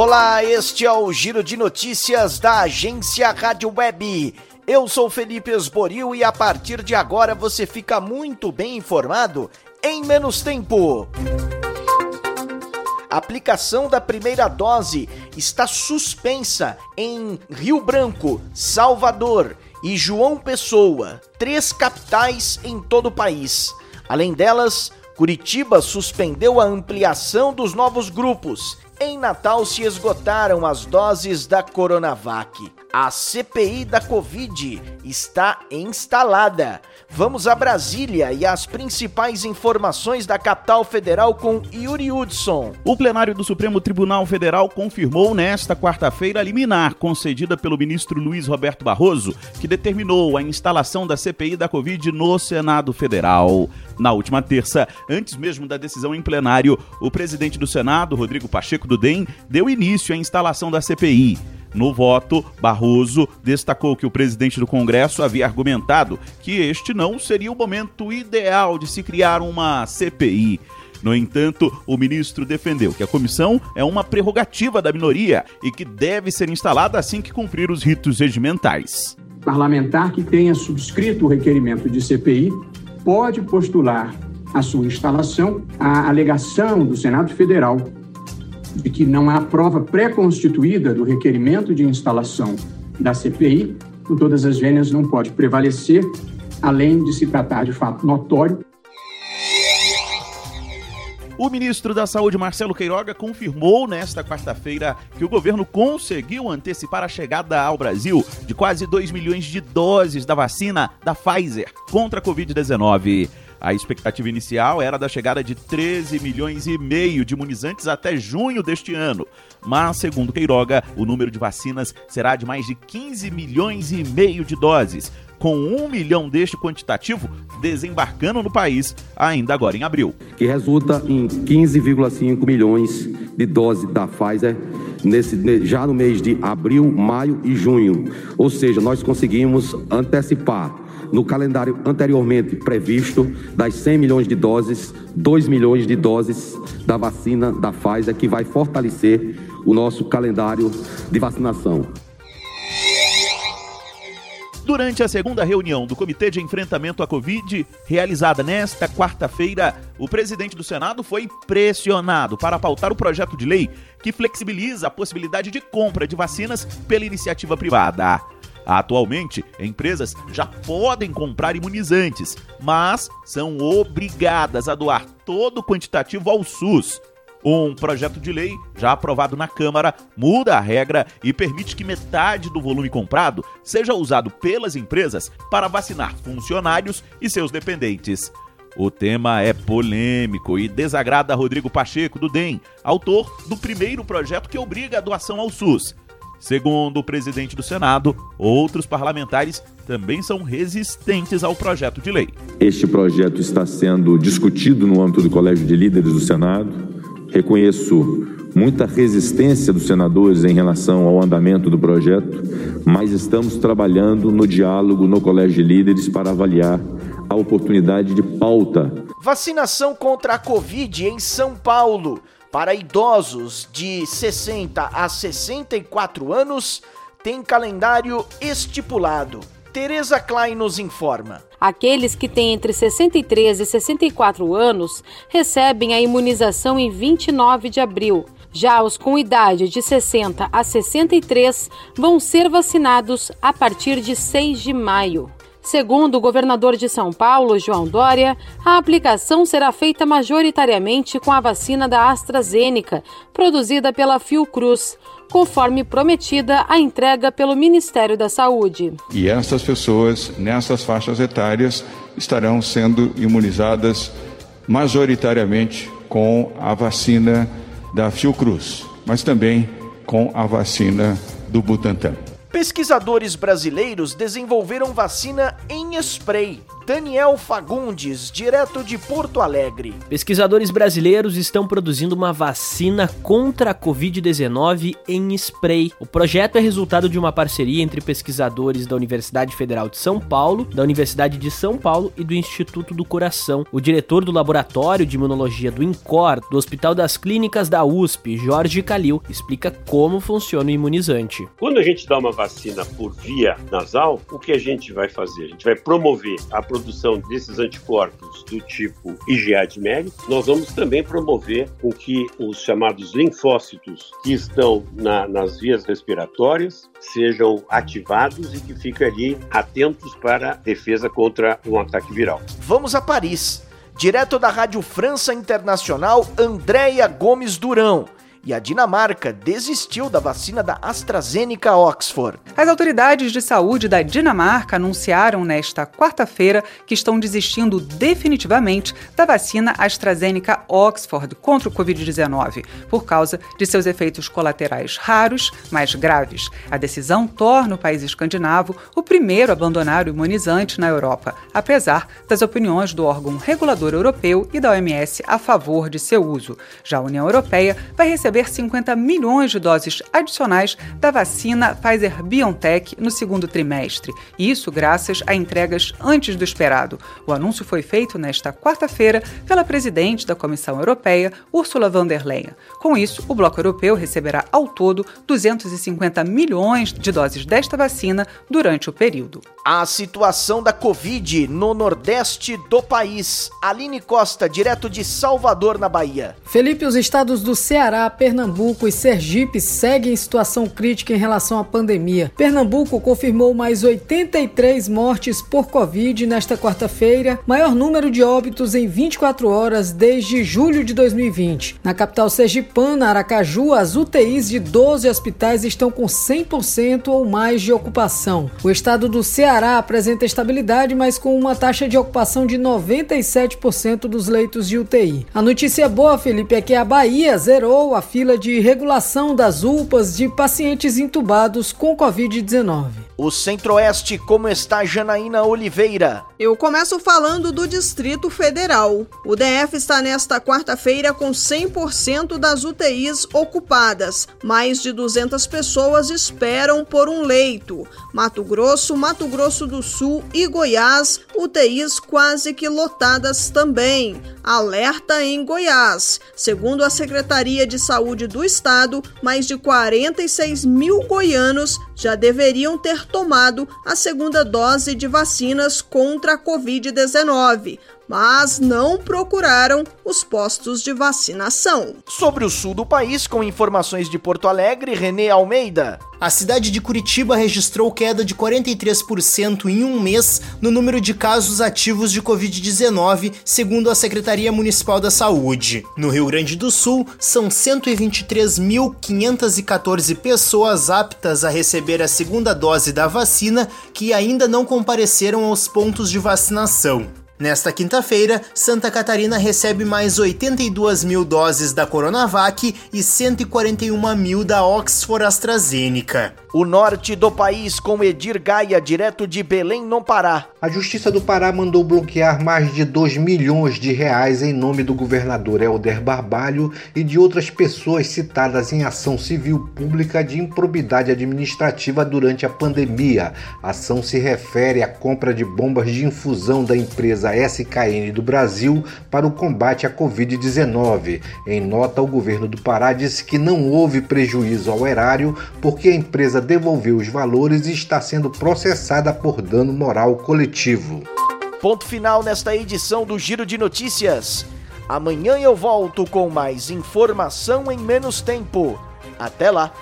Olá, este é o Giro de Notícias da agência Rádio Web. Eu sou Felipe Esboril e a partir de agora você fica muito bem informado em menos tempo. A aplicação da primeira dose está suspensa em Rio Branco, Salvador e João Pessoa, três capitais em todo o país. Além delas, Curitiba suspendeu a ampliação dos novos grupos em Natal se esgotaram as doses da Coronavac. A CPI da Covid está instalada. Vamos a Brasília e as principais informações da capital federal com Yuri Hudson. O plenário do Supremo Tribunal Federal confirmou nesta quarta-feira a liminar concedida pelo ministro Luiz Roberto Barroso, que determinou a instalação da CPI da Covid no Senado Federal. Na última terça, antes mesmo da decisão em plenário, o presidente do Senado, Rodrigo Pacheco do DEM, deu início à instalação da CPI. No voto, Barroso destacou que o presidente do Congresso havia argumentado que este não seria o momento ideal de se criar uma CPI. No entanto, o ministro defendeu que a comissão é uma prerrogativa da minoria e que deve ser instalada assim que cumprir os ritos regimentais. Parlamentar que tenha subscrito o requerimento de CPI pode postular a sua instalação a alegação do Senado Federal de que não há prova pré-constituída do requerimento de instalação da CPI, com todas as vênias não pode prevalecer, além de se tratar de fato notório o ministro da Saúde, Marcelo Queiroga, confirmou nesta quarta-feira que o governo conseguiu antecipar a chegada ao Brasil de quase 2 milhões de doses da vacina da Pfizer contra a Covid-19. A expectativa inicial era da chegada de 13 milhões e meio de imunizantes até junho deste ano. Mas, segundo Queiroga, o número de vacinas será de mais de 15 milhões e meio de doses, com um milhão deste quantitativo desembarcando no país ainda agora em abril. Que resulta em 15,5 milhões de doses da Pfizer nesse, já no mês de abril, maio e junho. Ou seja, nós conseguimos antecipar no calendário anteriormente previsto das 100 milhões de doses, 2 milhões de doses da vacina da Pfizer, que vai fortalecer o nosso calendário de vacinação. Durante a segunda reunião do Comitê de Enfrentamento à Covid, realizada nesta quarta-feira, o presidente do Senado foi pressionado para pautar o projeto de lei que flexibiliza a possibilidade de compra de vacinas pela iniciativa privada. Atualmente, empresas já podem comprar imunizantes, mas são obrigadas a doar todo o quantitativo ao SUS. Um projeto de lei, já aprovado na Câmara, muda a regra e permite que metade do volume comprado seja usado pelas empresas para vacinar funcionários e seus dependentes. O tema é polêmico e desagrada Rodrigo Pacheco, do DEM, autor do primeiro projeto que obriga a doação ao SUS. Segundo o presidente do Senado, outros parlamentares também são resistentes ao projeto de lei. Este projeto está sendo discutido no âmbito do Colégio de Líderes do Senado Reconheço muita resistência dos senadores em relação ao andamento do projeto, mas estamos trabalhando no diálogo no Colégio de Líderes para avaliar a oportunidade de pauta. Vacinação contra a Covid em São Paulo para idosos de 60 a 64 anos tem calendário estipulado. Tereza Klein nos informa. Aqueles que têm entre 63 e 64 anos recebem a imunização em 29 de abril. Já os com idade de 60 a 63 vão ser vacinados a partir de 6 de maio. Segundo o governador de São Paulo, João Dória, a aplicação será feita majoritariamente com a vacina da AstraZeneca, produzida pela Fiocruz, conforme prometida a entrega pelo Ministério da Saúde. E essas pessoas, nessas faixas etárias, estarão sendo imunizadas majoritariamente com a vacina da Fiocruz, mas também com a vacina do Butantan. Pesquisadores brasileiros desenvolveram vacina em spray Daniel Fagundes, direto de Porto Alegre. Pesquisadores brasileiros estão produzindo uma vacina contra a Covid-19 em spray. O projeto é resultado de uma parceria entre pesquisadores da Universidade Federal de São Paulo, da Universidade de São Paulo e do Instituto do Coração. O diretor do Laboratório de Imunologia do INCOR, do Hospital das Clínicas da USP, Jorge Calil, explica como funciona o imunizante. Quando a gente dá uma vacina por via nasal, o que a gente vai fazer? A gente vai promover a produção desses anticorpos do tipo IgA de mérito. Nós vamos também promover com que os chamados linfócitos que estão na, nas vias respiratórias sejam ativados e que fiquem ali atentos para defesa contra um ataque viral. Vamos a Paris. Direto da Rádio França Internacional, Andréia Gomes Durão e a Dinamarca desistiu da vacina da AstraZeneca Oxford. As autoridades de saúde da Dinamarca anunciaram nesta quarta-feira que estão desistindo definitivamente da vacina AstraZeneca Oxford contra o Covid-19, por causa de seus efeitos colaterais raros, mais graves. A decisão torna o país escandinavo o primeiro a abandonar o imunizante na Europa, apesar das opiniões do órgão regulador europeu e da OMS a favor de seu uso. Já a União Europeia vai receber receber 50 milhões de doses adicionais da vacina Pfizer-BioNTech no segundo trimestre. Isso graças a entregas antes do esperado. O anúncio foi feito nesta quarta-feira pela presidente da Comissão Europeia, Ursula von der Leyen. Com isso, o bloco europeu receberá ao todo 250 milhões de doses desta vacina durante o período. A situação da Covid no nordeste do país. Aline Costa, direto de Salvador, na Bahia. Felipe, os estados do Ceará, Pernambuco e Sergipe seguem em situação crítica em relação à pandemia. Pernambuco confirmou mais 83 mortes por Covid nesta quarta-feira, maior número de óbitos em 24 horas desde julho de 2020. Na capital sergipana, Aracaju, as UTIs de 12 hospitais estão com 100% ou mais de ocupação. O estado do Ceará apresenta estabilidade, mas com uma taxa de ocupação de 97% dos leitos de UTI. A notícia boa, Felipe, é que a Bahia zerou a fila de regulação das UPAs de pacientes intubados com Covid-19. O Centro-Oeste, como está Janaína Oliveira? Eu começo falando do Distrito Federal. O DF está nesta quarta-feira com 100% das UTIs ocupadas. Mais de 200 pessoas esperam por um leito. Mato Grosso, Mato Grosso do Sul e Goiás, UTIs quase que lotadas também. Alerta em Goiás. Segundo a Secretaria de Saúde do Estado, mais de 46 mil goianos já deveriam ter tomado a segunda dose de vacinas contra a Covid-19, mas não procuraram os postos de vacinação. Sobre o sul do país, com informações de Porto Alegre, Renê Almeida. A cidade de Curitiba registrou queda de 43% em um mês no número de casos ativos de Covid-19, segundo a Secretaria Municipal da Saúde. No Rio Grande do Sul, são 123.514 pessoas aptas a receber a segunda dose da vacina que ainda não compareceram aos pontos de vacinação. Nesta quinta-feira, Santa Catarina recebe mais 82 mil doses da Coronavac e 141 mil da Oxford AstraZeneca. O norte do país com Edir Gaia, direto de Belém, no Pará. A Justiça do Pará mandou bloquear mais de 2 milhões de reais em nome do governador Helder Barbalho e de outras pessoas citadas em ação civil pública de improbidade administrativa durante a pandemia. A ação se refere à compra de bombas de infusão da empresa SKN do Brasil para o combate à Covid-19. Em nota, o governo do Pará disse que não houve prejuízo ao erário porque a empresa devolveu os valores e está sendo processada por dano moral coletivo. Ponto final nesta edição do Giro de Notícias. Amanhã eu volto com mais informação em menos tempo. Até lá!